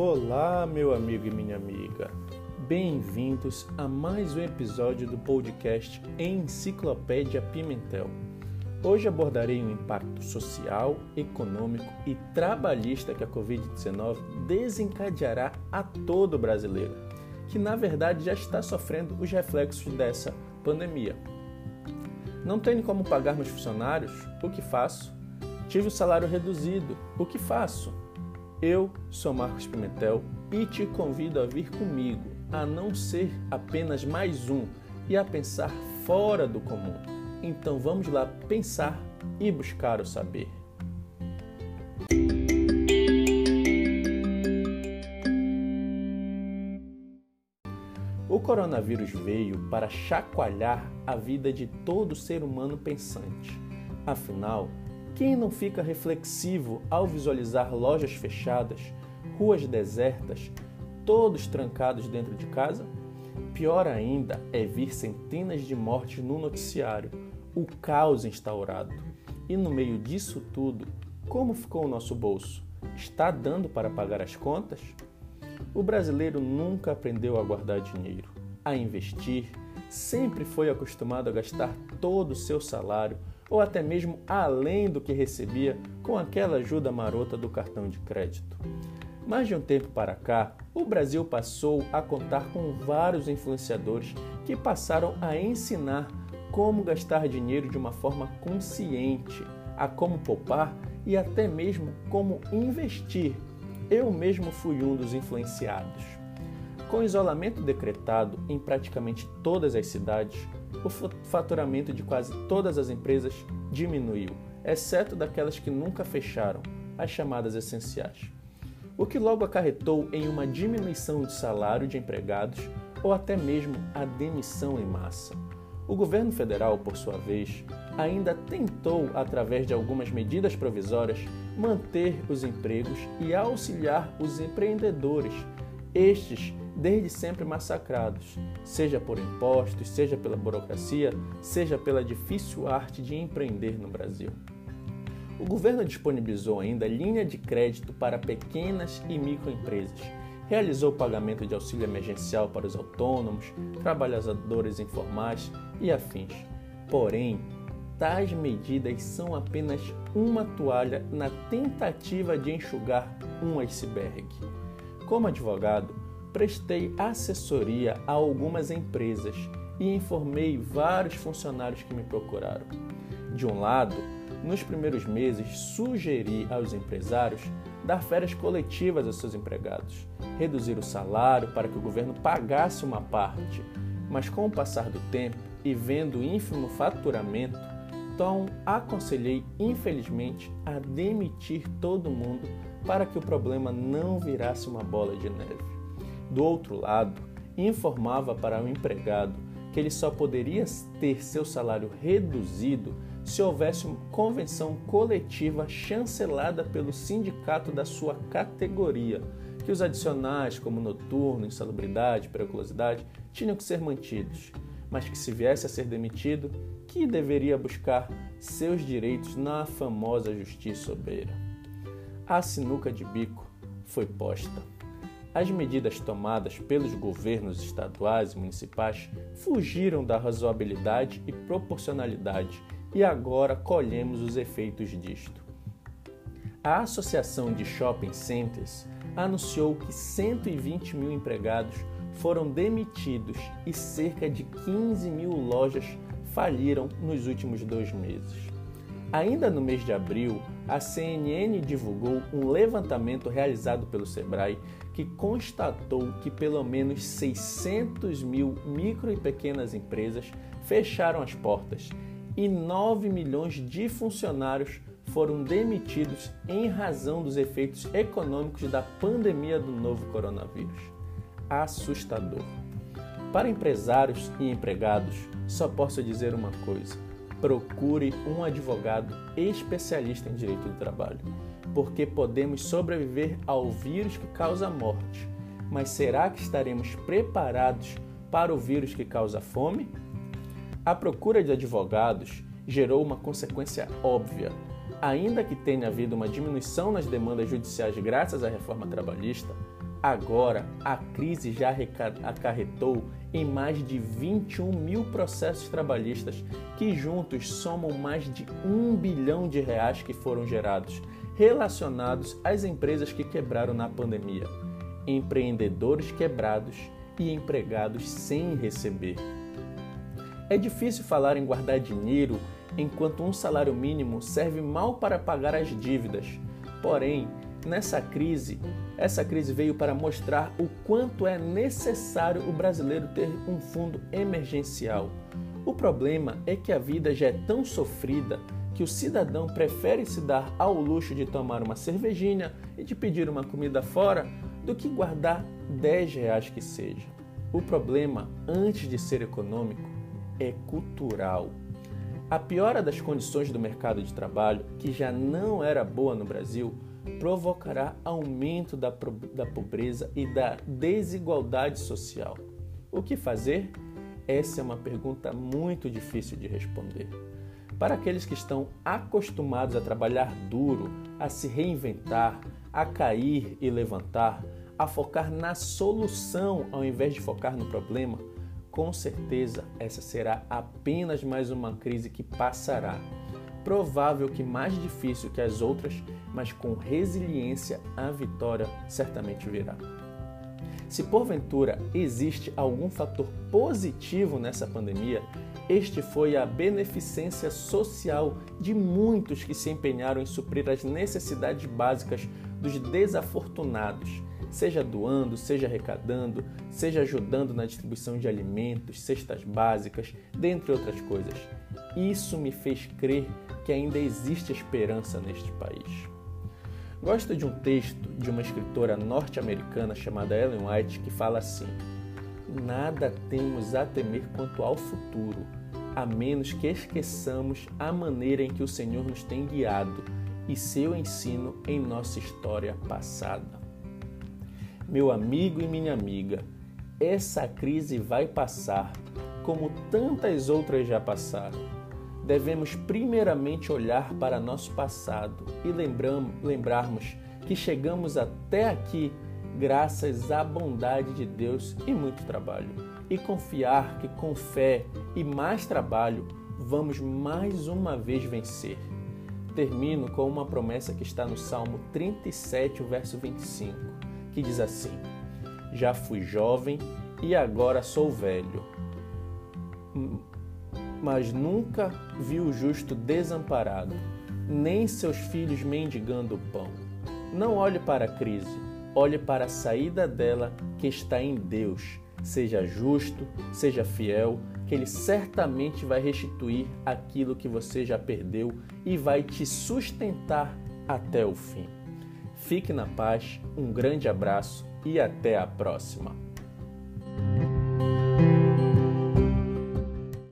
Olá, meu amigo e minha amiga. Bem-vindos a mais um episódio do podcast Enciclopédia Pimentel. Hoje abordarei o impacto social, econômico e trabalhista que a Covid-19 desencadeará a todo brasileiro, que na verdade já está sofrendo os reflexos dessa pandemia. Não tenho como pagar meus funcionários? O que faço? Tive o salário reduzido. O que faço? Eu sou Marcos Pimentel e te convido a vir comigo, a não ser apenas mais um e a pensar fora do comum. Então vamos lá pensar e buscar o saber. O coronavírus veio para chacoalhar a vida de todo ser humano pensante. Afinal, quem não fica reflexivo ao visualizar lojas fechadas, ruas desertas, todos trancados dentro de casa? Pior ainda é vir centenas de mortes no noticiário, o caos instaurado. E no meio disso tudo, como ficou o nosso bolso? Está dando para pagar as contas? O brasileiro nunca aprendeu a guardar dinheiro, a investir, sempre foi acostumado a gastar todo o seu salário ou até mesmo além do que recebia com aquela ajuda marota do cartão de crédito. Mais de um tempo para cá, o Brasil passou a contar com vários influenciadores que passaram a ensinar como gastar dinheiro de uma forma consciente, a como poupar e até mesmo como investir. Eu mesmo fui um dos influenciados. Com isolamento decretado em praticamente todas as cidades, o faturamento de quase todas as empresas diminuiu, exceto daquelas que nunca fecharam, as chamadas essenciais. O que logo acarretou em uma diminuição de salário de empregados ou até mesmo a demissão em massa. O governo federal, por sua vez, ainda tentou, através de algumas medidas provisórias, manter os empregos e auxiliar os empreendedores, estes desde sempre massacrados, seja por impostos, seja pela burocracia, seja pela difícil arte de empreender no Brasil. O governo disponibilizou ainda linha de crédito para pequenas e microempresas, realizou o pagamento de auxílio emergencial para os autônomos, trabalhadores informais e afins. Porém, tais medidas são apenas uma toalha na tentativa de enxugar um iceberg. Como advogado, prestei assessoria a algumas empresas e informei vários funcionários que me procuraram. De um lado, nos primeiros meses, sugeri aos empresários dar férias coletivas aos seus empregados, reduzir o salário para que o governo pagasse uma parte, mas com o passar do tempo e vendo o ínfimo faturamento, então aconselhei, infelizmente, a demitir todo mundo para que o problema não virasse uma bola de neve. Do outro lado, informava para o empregado que ele só poderia ter seu salário reduzido se houvesse uma convenção coletiva chancelada pelo sindicato da sua categoria, que os adicionais, como noturno, insalubridade, periculosidade, tinham que ser mantidos, mas que se viesse a ser demitido, que deveria buscar seus direitos na famosa justiça obeira. A sinuca de bico foi posta. As medidas tomadas pelos governos estaduais e municipais fugiram da razoabilidade e proporcionalidade e agora colhemos os efeitos disto. A Associação de Shopping Centers anunciou que 120 mil empregados foram demitidos e cerca de 15 mil lojas faliram nos últimos dois meses. Ainda no mês de abril, a CNN divulgou um levantamento realizado pelo Sebrae que constatou que pelo menos 600 mil micro e pequenas empresas fecharam as portas e 9 milhões de funcionários foram demitidos em razão dos efeitos econômicos da pandemia do novo coronavírus. Assustador. Para empresários e empregados, só posso dizer uma coisa procure um advogado especialista em direito do trabalho, porque podemos sobreviver ao vírus que causa morte. Mas será que estaremos preparados para o vírus que causa fome? A procura de advogados gerou uma consequência óbvia. Ainda que tenha havido uma diminuição nas demandas judiciais graças à reforma trabalhista, Agora, a crise já acarretou em mais de 21 mil processos trabalhistas que juntos somam mais de um bilhão de reais que foram gerados, relacionados às empresas que quebraram na pandemia, empreendedores quebrados e empregados sem receber. É difícil falar em guardar dinheiro enquanto um salário mínimo serve mal para pagar as dívidas. Porém, nessa crise, essa crise veio para mostrar o quanto é necessário o brasileiro ter um fundo emergencial. O problema é que a vida já é tão sofrida que o cidadão prefere se dar ao luxo de tomar uma cervejinha e de pedir uma comida fora do que guardar 10 reais que seja. O problema, antes de ser econômico, é cultural. A piora das condições do mercado de trabalho, que já não era boa no Brasil, provocará aumento da, da pobreza e da desigualdade social. O que fazer? Essa é uma pergunta muito difícil de responder. Para aqueles que estão acostumados a trabalhar duro, a se reinventar, a cair e levantar, a focar na solução ao invés de focar no problema, com certeza essa será apenas mais uma crise que passará. Provável que mais difícil que as outras, mas com resiliência a vitória certamente virá. Se porventura existe algum fator positivo nessa pandemia, este foi a beneficência social de muitos que se empenharam em suprir as necessidades básicas dos desafortunados, seja doando, seja arrecadando, seja ajudando na distribuição de alimentos, cestas básicas, dentre outras coisas. Isso me fez crer que ainda existe esperança neste país. Gosto de um texto de uma escritora norte-americana chamada Ellen White que fala assim: Nada temos a temer quanto ao futuro, a menos que esqueçamos a maneira em que o Senhor nos tem guiado e seu ensino em nossa história passada. Meu amigo e minha amiga, essa crise vai passar, como tantas outras já passaram. Devemos primeiramente olhar para nosso passado e lembrarmos que chegamos até aqui graças à bondade de Deus e muito trabalho. E confiar que com fé e mais trabalho vamos mais uma vez vencer. Termino com uma promessa que está no Salmo 37, verso 25 que diz assim: Já fui jovem e agora sou velho, mas nunca vi o justo desamparado, nem seus filhos mendigando pão. Não olhe para a crise, olhe para a saída dela que está em Deus. Seja justo, seja fiel, que Ele certamente vai restituir aquilo que você já perdeu e vai te sustentar até o fim. Fique na paz, um grande abraço e até a próxima!